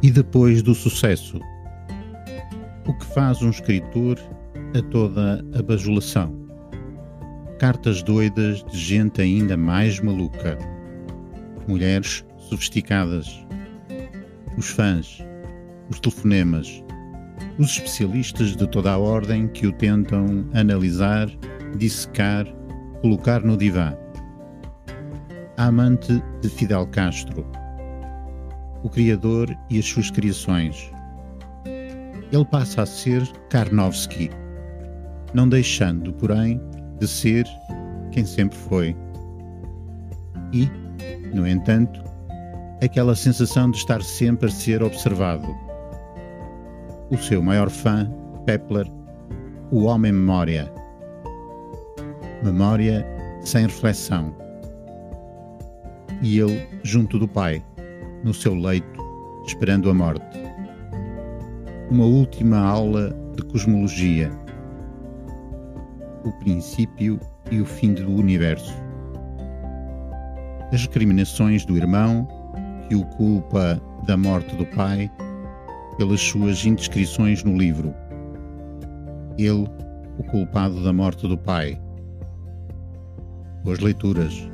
E depois do sucesso? O que faz um escritor a toda a bajulação? Cartas doidas de gente ainda mais maluca. Mulheres sofisticadas. Os fãs. Os telefonemas. Os especialistas de toda a ordem que o tentam analisar, dissecar, colocar no divã. A amante de Fidel Castro o Criador e as suas criações. Ele passa a ser Karnowski, não deixando, porém, de ser quem sempre foi. E, no entanto, aquela sensação de estar sempre a ser observado. O seu maior fã, Pepler, o homem memória. Memória sem reflexão. E ele junto do pai no seu leito, esperando a morte. Uma última aula de cosmologia. O princípio e o fim do universo. As recriminações do irmão, que o culpa da morte do pai, pelas suas indiscrições no livro. Ele, o culpado da morte do pai. Boas leituras.